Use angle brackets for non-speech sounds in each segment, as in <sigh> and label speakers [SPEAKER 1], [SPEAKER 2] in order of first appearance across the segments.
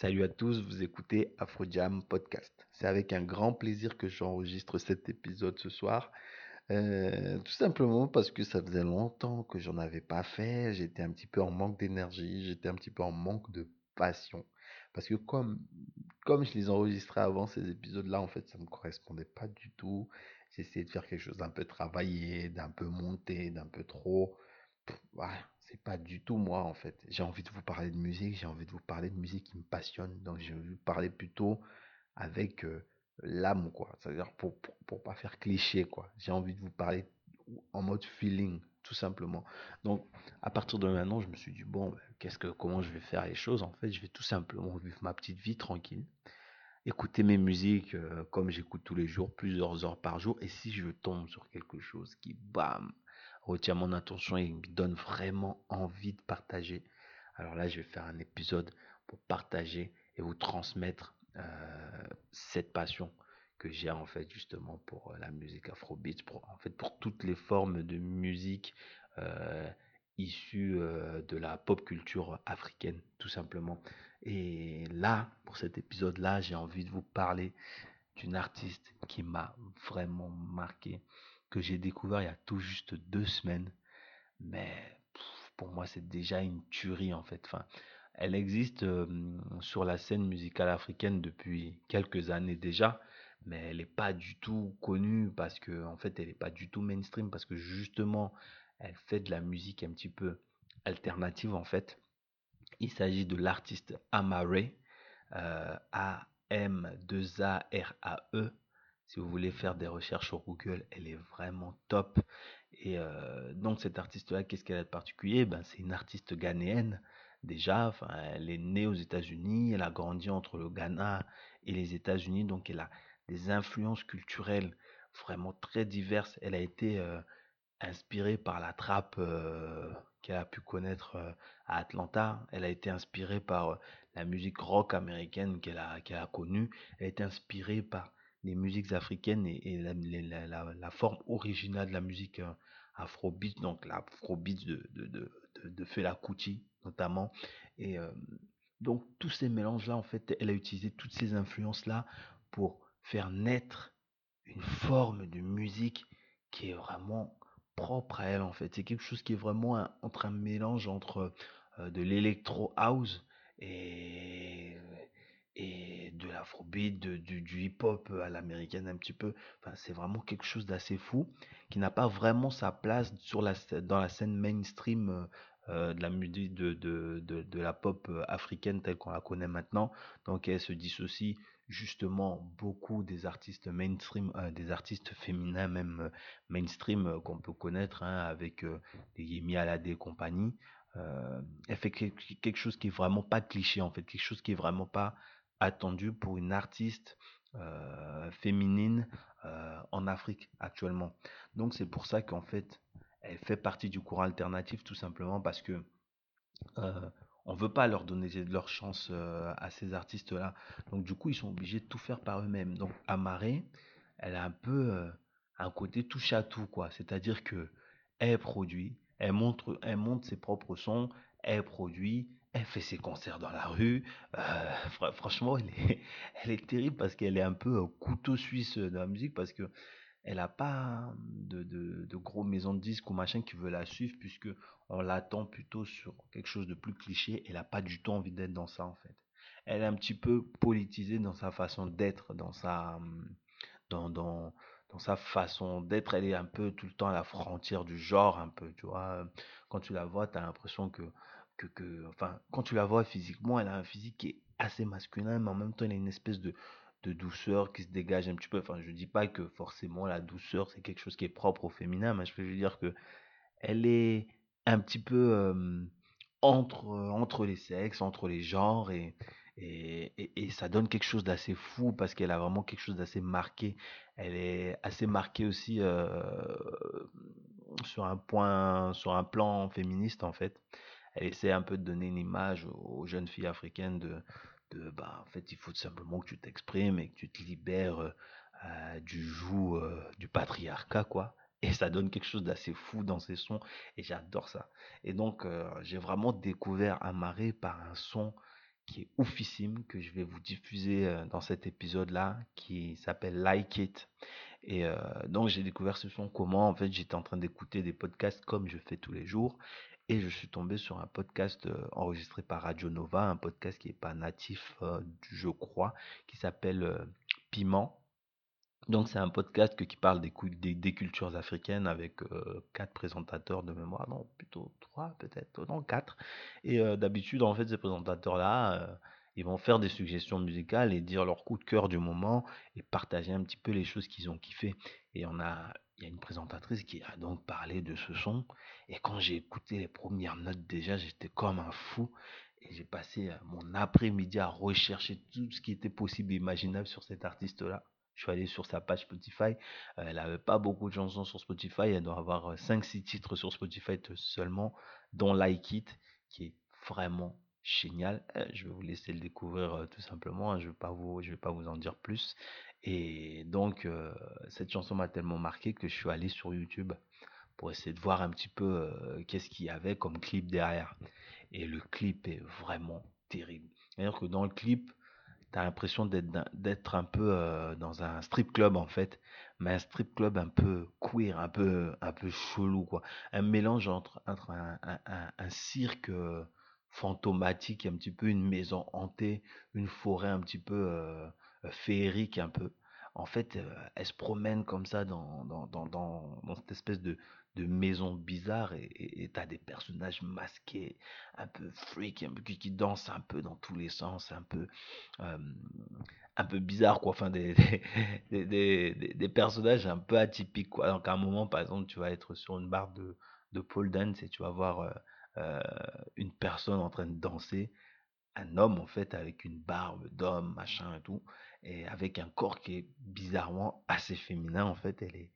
[SPEAKER 1] Salut à tous, vous écoutez Afrojam Podcast. C'est avec un grand plaisir que j'enregistre cet épisode ce soir. Euh, tout simplement parce que ça faisait longtemps que j'en avais pas fait. J'étais un petit peu en manque d'énergie, j'étais un petit peu en manque de passion. Parce que comme, comme je les enregistrais avant ces épisodes-là, en fait, ça ne me correspondait pas du tout. J'essayais de faire quelque chose d'un peu travaillé, d'un peu monté, d'un peu trop. Ouais, c'est pas du tout moi en fait. J'ai envie de vous parler de musique, j'ai envie de vous parler de musique qui me passionne. Donc envie de vous parler plutôt avec euh, l'âme quoi. C'est-à-dire pour, pour, pour, pas faire cliché quoi. J'ai envie de vous parler en mode feeling tout simplement. Donc à partir de maintenant, je me suis dit bon, ben, qu'est-ce que comment je vais faire les choses En fait, je vais tout simplement vivre ma petite vie tranquille. Écouter mes musiques euh, comme j'écoute tous les jours, plusieurs heures par jour. Et si je tombe sur quelque chose qui, bam, retient mon attention et me donne vraiment envie de partager. Alors là, je vais faire un épisode pour partager et vous transmettre euh, cette passion que j'ai en fait justement pour euh, la musique afrobeat, pour en fait pour toutes les formes de musique euh, issues de la pop culture africaine tout simplement. Et là, pour cet épisode-là, j'ai envie de vous parler d'une artiste qui m'a vraiment marqué que j'ai découvert il y a tout juste deux semaines. Mais pour moi, c'est déjà une tuerie en fait. Enfin, elle existe sur la scène musicale africaine depuis quelques années déjà, mais elle n'est pas du tout connue parce que en fait, elle n'est pas du tout mainstream parce que justement, elle fait de la musique un petit peu alternative en fait. Il s'agit de l'artiste Amare, euh, A-M-2-A-R-A-E. Si vous voulez faire des recherches sur Google, elle est vraiment top. Et euh, donc cette artiste-là, qu'est-ce qu'elle a de particulier? Ben, C'est une artiste ghanéenne déjà. Elle est née aux États-Unis, elle a grandi entre le Ghana et les États-Unis, donc elle a des influences culturelles vraiment très diverses. Elle a été euh, inspirée par la trappe euh, qu'elle a pu connaître à Atlanta. Elle a été inspirée par la musique rock américaine qu'elle a, qu'elle a connue. Elle a été inspirée par les musiques africaines et, la, forme originale de la musique euh, afrobeat, donc l'afrobeat de, de, de, de, de Fela Kuti notamment. Et euh, donc tous ces mélanges-là, en fait, elle a utilisé toutes ces influences-là pour faire naître une forme de musique qui est vraiment propre à elle, en fait. C'est quelque chose qui est vraiment un, entre un mélange entre euh, de l'électro house et et de l'afrobeat, de, du, hip-hop à l'américaine un petit peu. Enfin, c'est vraiment quelque chose d'assez fou qui n'a pas vraiment sa place sur la, dans la scène mainstream euh, de la musique de, de, de, la pop africaine telle qu'on la connaît maintenant. Donc elle se dissocie justement beaucoup des artistes mainstream, euh, des artistes féminins même euh, mainstream qu'on peut connaître hein, avec les Yemi Alade et compagnie. elle fait quelque chose qui est vraiment pas cliché en fait, quelque chose qui est vraiment pas attendu pour une artiste féminine en Afrique actuellement. Donc c'est pour ça qu'en fait, elle fait partie du courant alternatif tout simplement parce que euh, on veut pas leur donner leur chance à ces artistes-là. Donc du coup, ils sont obligés de tout faire par eux-mêmes. Donc Amaré, elle a un peu un côté touche à tout quoi. C'est-à-dire que elle produit, elle montre, elle monte ses propres sons, elle produit, elle fait ses concerts dans la rue. Euh, <laughs> fr franchement, <laughs> elle est, terrible parce qu'elle est un peu couteau suisse de la musique parce que elle a pas de, gros maisons de disques ou machin qui veut la suivre puisque on l'attend plutôt sur quelque chose de plus cliché. Elle a pas du tout envie d'être dans ça en fait. Elle est un petit peu politisée dans sa façon d'être, dans sa façon d'être. Elle est un peu tout le temps à la frontière du genre un peu, tu vois. Quand tu la vois, tu as l'impression que quand tu la vois physiquement, elle a un physique qui est assez masculin, mais en même temps, elle a une espèce de, douceur qui se dégage un petit peu. Enfin, je dis pas que forcément la douceur, c'est quelque chose qui est propre au féminin, mais je veux dire que elle est un petit peu entre, les sexes, entre les genres, et ça donne quelque chose d'assez fou parce qu'elle a vraiment quelque chose d'assez marqué. Elle est assez marquée aussi euh, sur un point, sur un plan féministe en fait elle essaie un peu de donner une image aux jeunes filles africaines de, de bah, en fait, il faut simplement que tu t'exprimes et que tu te libères euh, du joug euh, du patriarcat, quoi. Et ça donne quelque chose d'assez fou dans ses sons, et j'adore ça. Et donc, euh, j'ai vraiment découvert Amaré par un son qui est oufissime, que je vais vous diffuser euh, dans cet épisode-là, qui s'appelle Like It. Et euh, donc j'ai découvert ce son comment En fait, j'étais en train d'écouter des podcasts comme je fais tous les jours. Et je suis tombé sur un podcast euh, enregistré par Radio Nova, un podcast qui n'est pas natif, je crois, qui s'appelle Piment. Donc c'est un podcast qui parle des, des, cultures africaines avec euh, quatre présentateurs de mémoire, non plutôt trois peut-être, non quatre. Et euh, d'habitude en fait ces présentateurs-là, euh, ils vont faire des suggestions musicales et dire leur coup de cœur du moment et partager un petit peu les choses qu'ils ont kiffé. Et on a, il y a une présentatrice qui a donc parlé de ce son. Et quand j'ai écouté les premières notes déjà, j'étais comme un fou. Et j'ai passé mon après-midi à rechercher tout ce qui était possible et imaginable sur cet artiste-là. Je suis allé sur sa page Spotify. Euh, elle n'avait pas beaucoup de chansons sur Spotify. Elle doit avoir 5-6 euh, titres sur Spotify seulement, dont Like It, qui est vraiment génial. Euh, je vais vous laisser le découvrir tout simplement. Hein. Je ne vais, pas vous, je vais pas vous en dire plus. Et donc, cette chanson m'a tellement marqué que je suis allé sur YouTube pour essayer de voir un petit peu qu'est-ce qu'il y avait comme clip derrière. Et le clip est vraiment terrible. C'est-à-dire que dans le clip, T'as l'impression d'être un peu euh, dans un strip club en fait, mais un strip club un peu queer, un peu, un peu chelou quoi. Un mélange entre, entre un, un, cirque euh, fantomatique, un petit peu une maison hantée, une forêt un petit peu euh, féerique un peu. En fait, elle se promène comme ça dans, dans, dans, dans cette espèce de, de maisons bizarres et tu as des personnages masqués, un peu freak, un peu, qui, dansent un peu dans tous les sens, un peu, un peu bizarre, quoi. Enfin, <laughs> des, des, des, des, personnages un peu atypiques, quoi. Donc, à un moment, par exemple, tu vas être sur une barre de, de pole dance et tu vas voir euh, euh, une personne en train de danser, un homme, en fait, avec une barbe d'homme, machin et tout, et avec un corps qui est bizarrement assez féminin, en fait. Elle est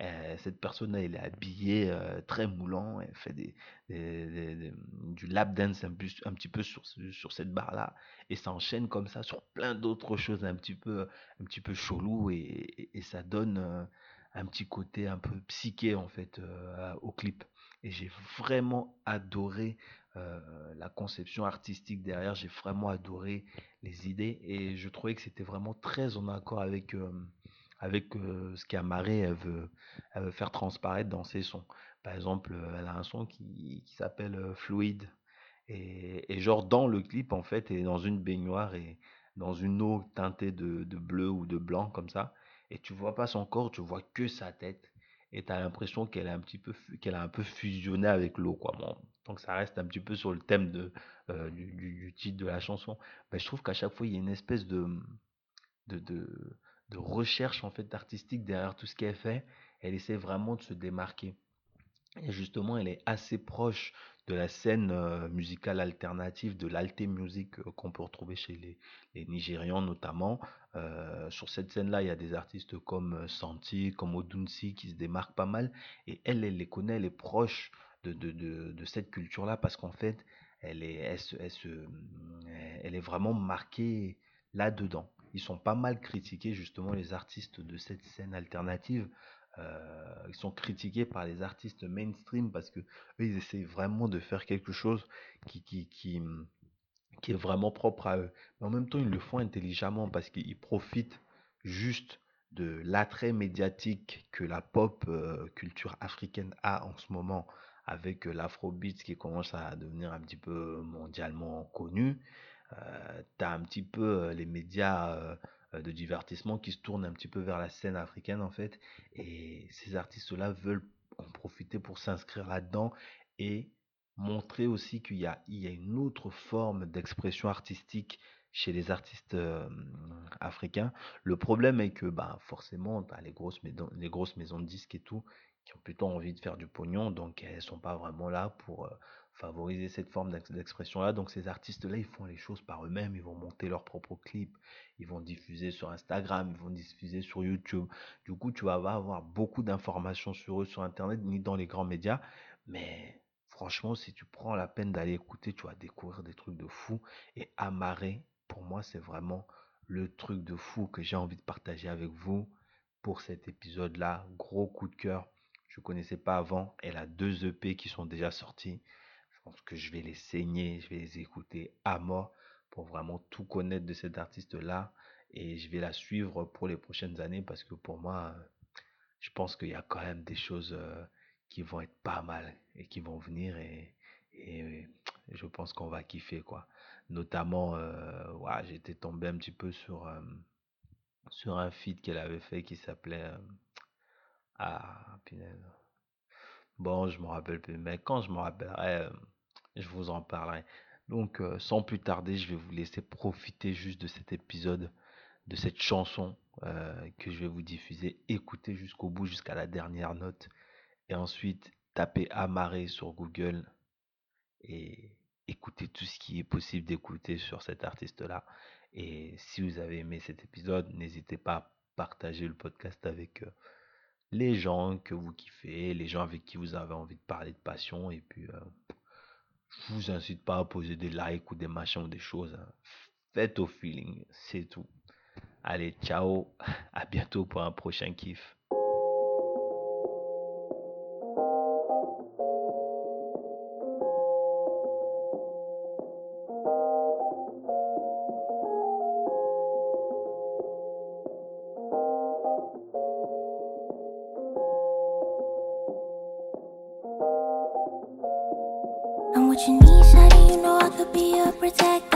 [SPEAKER 1] euh, cette personne-là, elle est habillée euh, très moulant, elle fait des, du lap dance un, un petit peu sur, cette barre-là, et ça enchaîne comme ça sur plein d'autres choses un petit peu, un petit peu chelou, et, et, ça donne euh, un petit côté un peu psyché en fait au clip. Et j'ai vraiment adoré la conception artistique derrière, j'ai vraiment adoré les idées, et je trouvais que c'était vraiment très en accord avec avec ce qu'Amaré veut, faire transparaître dans ses sons. Par exemple, elle a un son qui, qui s'appelle Fluide. Et, et, genre dans le clip, en fait, est dans une baignoire et dans une eau teintée de, de bleu ou de blanc comme ça. Et tu vois pas son corps, tu vois que sa tête. Et tu as l'impression qu'elle est un petit peu qu'elle a un peu fusionné avec l'eau quoi. Ça reste un petit peu sur le thème de, du, titre de la chanson. Mais je trouve qu'à chaque fois il y a une espèce de, de, de de recherche en fait artistique derrière tout ce qu'elle fait. Elle essaie vraiment de se démarquer. Et justement, elle est assez proche de la scène euh, musicale alternative, de l'alté music euh, qu'on peut retrouver chez les, Nigérians notamment. Euh, sur cette scène-là, il y a des artistes comme Santi, comme Odunsi qui se démarquent pas mal. Et elle, elle les connaît, elle est proche de, de, de, de cette culture-là parce qu'en fait, elle est, elle, elle, elle est vraiment marquée là-dedans ils sont pas mal critiqués justement les artistes de cette scène alternative. Euh, ils sont critiqués par les artistes mainstream parce que eux, ils essaient vraiment de faire quelque chose qui, qui, qui, qui est vraiment propre à eux. Mais en même temps, ils le font intelligemment parce qu'ils profitent juste de l'attrait médiatique que la pop euh, culture africaine a en ce moment avec euh, l'afrobeat qui commence à devenir un petit peu mondialement connu euh, tu as un petit peu les médias de divertissement qui se tournent un petit peu vers la scène africaine en fait. Et ces artistes-là veulent en profiter pour s'inscrire là-dedans et montrer aussi qu'il y a, y a une autre forme d'expression artistique chez les artistes africains. Le problème est que bah, forcément, les grosses, maisons, les grosses maisons de disques et tout qui ont plutôt envie de faire du pognon, donc elles sont pas vraiment là pour favoriser cette forme d'expression-là. Donc ces artistes-là, ils font les choses par eux-mêmes, ils vont monter leurs propres clips, ils vont diffuser sur Instagram, ils vont diffuser sur YouTube. Du coup, tu vas avoir beaucoup d'informations sur eux sur Internet, ni dans les grands médias. Mais franchement, si tu prends la peine d'aller écouter, tu vas découvrir des trucs de fou. Et Amaré, pour moi, c'est vraiment le truc de fou que j'ai envie de partager avec vous pour cet épisode-là. Gros coup de cœur. Je connaissais pas avant. Elle a deux EP qui sont déjà sortis. Je pense que je vais les saigner, je vais les écouter à mort.
[SPEAKER 2] pour vraiment tout connaître de cet artiste-là. Et je vais la suivre pour les prochaines années parce que pour moi, je pense qu'il y a quand même des choses qui vont être pas mal et qui vont venir et, je pense qu'on va kiffer quoi. Notamment, euh, j'étais tombé un petit peu sur, sur un feed qu'elle avait fait qui s'appelait... ah, Bon, je me rappelle plus, mais quand je me rappellerai, je vous en parlerai. Donc, sans plus tarder, je vais vous laisser profiter juste de cet épisode, de cette chanson que je vais vous diffuser. Écoutez jusqu'au bout, jusqu'à la dernière note. Et ensuite, tapez Amarré sur Google et écoutez tout ce qui est possible d'écouter sur cet artiste-là. Et si vous avez aimé cet épisode, n'hésitez pas à partager le podcast avec les gens que vous kiffez, les gens avec qui vous avez envie de parler de passion. Et puis, je vous incite pas à poser des likes ou des machins ou des choses. Hein. Faites au feeling, c'est tout. Allez, ciao, <laughs> à bientôt pour un prochain kiff. What you need, shawty, you know I could be your protector.